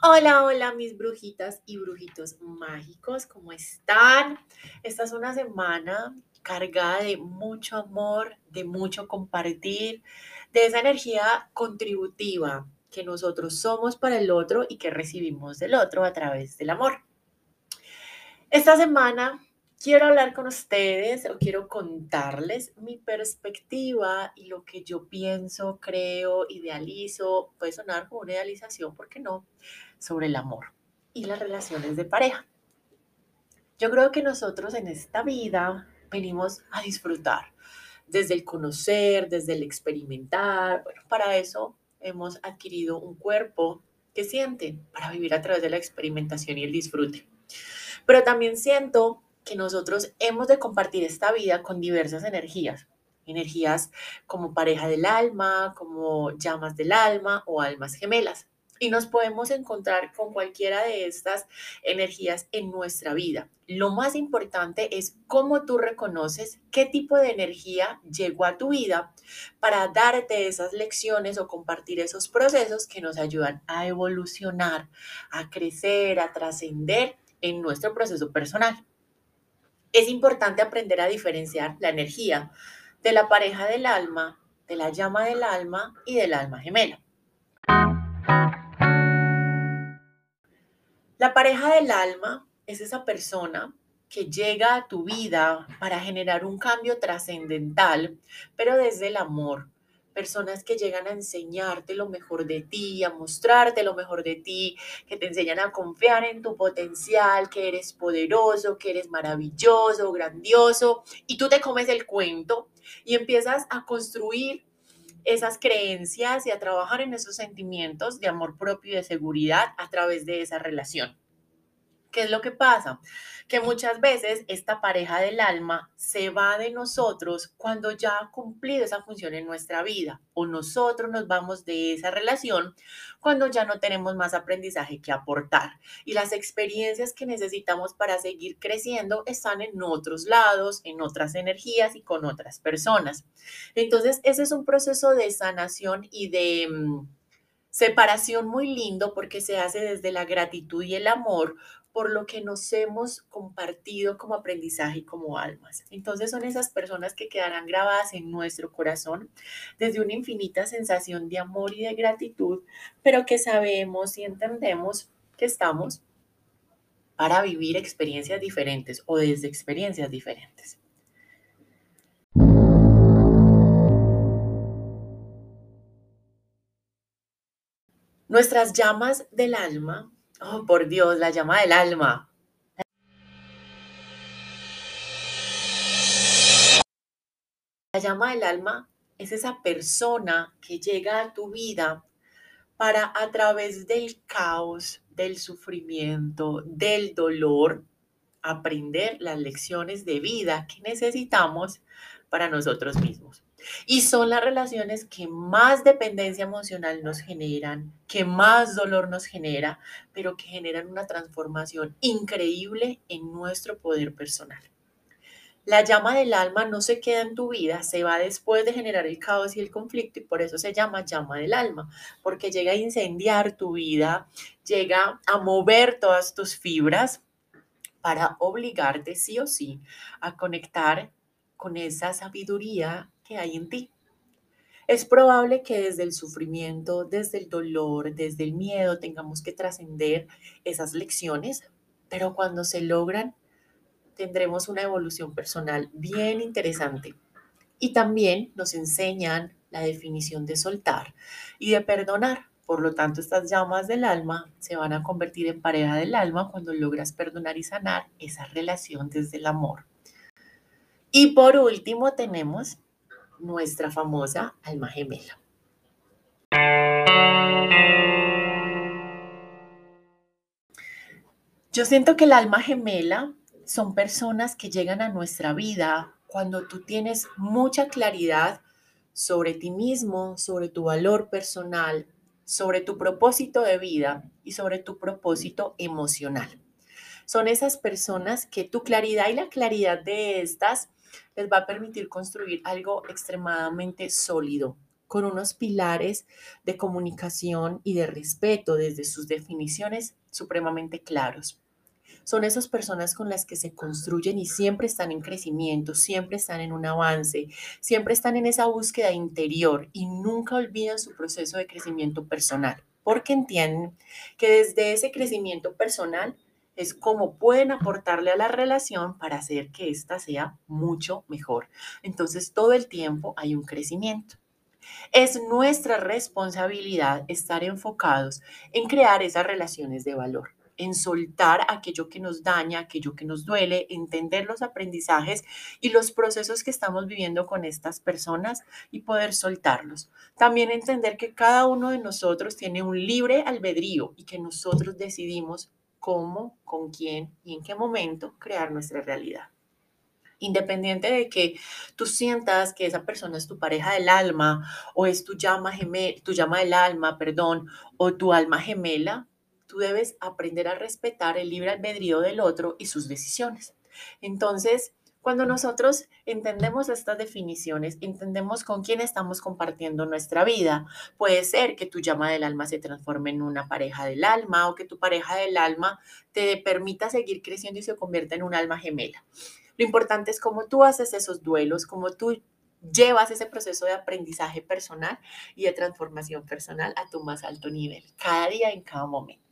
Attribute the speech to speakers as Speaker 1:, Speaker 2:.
Speaker 1: Hola, hola mis brujitas y brujitos mágicos, ¿cómo están? Esta es una semana cargada de mucho amor, de mucho compartir, de esa energía contributiva que nosotros somos para el otro y que recibimos del otro a través del amor. Esta semana quiero hablar con ustedes o quiero contarles mi perspectiva y lo que yo pienso, creo, idealizo, puede sonar como una idealización, ¿por qué no? Sobre el amor y las relaciones de pareja. Yo creo que nosotros en esta vida venimos a disfrutar, desde el conocer, desde el experimentar. Bueno, para eso hemos adquirido un cuerpo que siente, para vivir a través de la experimentación y el disfrute. Pero también siento que nosotros hemos de compartir esta vida con diversas energías. Energías como pareja del alma, como llamas del alma o almas gemelas. Y nos podemos encontrar con cualquiera de estas energías en nuestra vida. Lo más importante es cómo tú reconoces qué tipo de energía llegó a tu vida para darte esas lecciones o compartir esos procesos que nos ayudan a evolucionar, a crecer, a trascender en nuestro proceso personal es importante aprender a diferenciar la energía de la pareja del alma, de la llama del alma y del alma gemela. La pareja del alma es esa persona que llega a tu vida para generar un cambio trascendental, pero desde el amor, personas que llegan a enseñarte lo mejor de ti, a mostrarte lo mejor de ti, que te enseñan a confiar en tu potencial, que eres poderoso, que eres maravilloso, grandioso, y tú te comes el cuento y empiezas a construir esas creencias y a trabajar en esos sentimientos de amor propio y de seguridad a través de esa relación. ¿Qué es lo que pasa? Que muchas veces esta pareja del alma se va de nosotros cuando ya ha cumplido esa función en nuestra vida o nosotros nos vamos de esa relación cuando ya no tenemos más aprendizaje que aportar y las experiencias que necesitamos para seguir creciendo están en otros lados, en otras energías y con otras personas. Entonces, ese es un proceso de sanación y de mm, separación muy lindo porque se hace desde la gratitud y el amor por lo que nos hemos compartido como aprendizaje y como almas. Entonces son esas personas que quedarán grabadas en nuestro corazón desde una infinita sensación de amor y de gratitud, pero que sabemos y entendemos que estamos para vivir experiencias diferentes o desde experiencias diferentes. Nuestras llamas del alma Oh, por Dios, la llama del alma. La llama del alma es esa persona que llega a tu vida para a través del caos, del sufrimiento, del dolor, aprender las lecciones de vida que necesitamos para nosotros mismos. Y son las relaciones que más dependencia emocional nos generan, que más dolor nos genera, pero que generan una transformación increíble en nuestro poder personal. La llama del alma no se queda en tu vida, se va después de generar el caos y el conflicto y por eso se llama llama del alma, porque llega a incendiar tu vida, llega a mover todas tus fibras para obligarte sí o sí a conectar con esa sabiduría que hay en ti. Es probable que desde el sufrimiento, desde el dolor, desde el miedo tengamos que trascender esas lecciones, pero cuando se logran tendremos una evolución personal bien interesante. Y también nos enseñan la definición de soltar y de perdonar. Por lo tanto, estas llamas del alma se van a convertir en pareja del alma cuando logras perdonar y sanar esa relación desde el amor. Y por último tenemos nuestra famosa alma gemela. Yo siento que el alma gemela son personas que llegan a nuestra vida cuando tú tienes mucha claridad sobre ti mismo, sobre tu valor personal, sobre tu propósito de vida y sobre tu propósito emocional. Son esas personas que tu claridad y la claridad de estas les va a permitir construir algo extremadamente sólido, con unos pilares de comunicación y de respeto desde sus definiciones supremamente claros. Son esas personas con las que se construyen y siempre están en crecimiento, siempre están en un avance, siempre están en esa búsqueda interior y nunca olvidan su proceso de crecimiento personal, porque entienden que desde ese crecimiento personal es como pueden aportarle a la relación para hacer que ésta sea mucho mejor. Entonces, todo el tiempo hay un crecimiento. Es nuestra responsabilidad estar enfocados en crear esas relaciones de valor, en soltar aquello que nos daña, aquello que nos duele, entender los aprendizajes y los procesos que estamos viviendo con estas personas y poder soltarlos. También entender que cada uno de nosotros tiene un libre albedrío y que nosotros decidimos cómo, con quién y en qué momento crear nuestra realidad. Independiente de que tú sientas que esa persona es tu pareja del alma o es tu llama, gemela, tu llama del alma, perdón, o tu alma gemela, tú debes aprender a respetar el libre albedrío del otro y sus decisiones. Entonces, cuando nosotros entendemos estas definiciones, entendemos con quién estamos compartiendo nuestra vida. Puede ser que tu llama del alma se transforme en una pareja del alma o que tu pareja del alma te permita seguir creciendo y se convierta en un alma gemela. Lo importante es cómo tú haces esos duelos, cómo tú llevas ese proceso de aprendizaje personal y de transformación personal a tu más alto nivel, cada día en cada momento.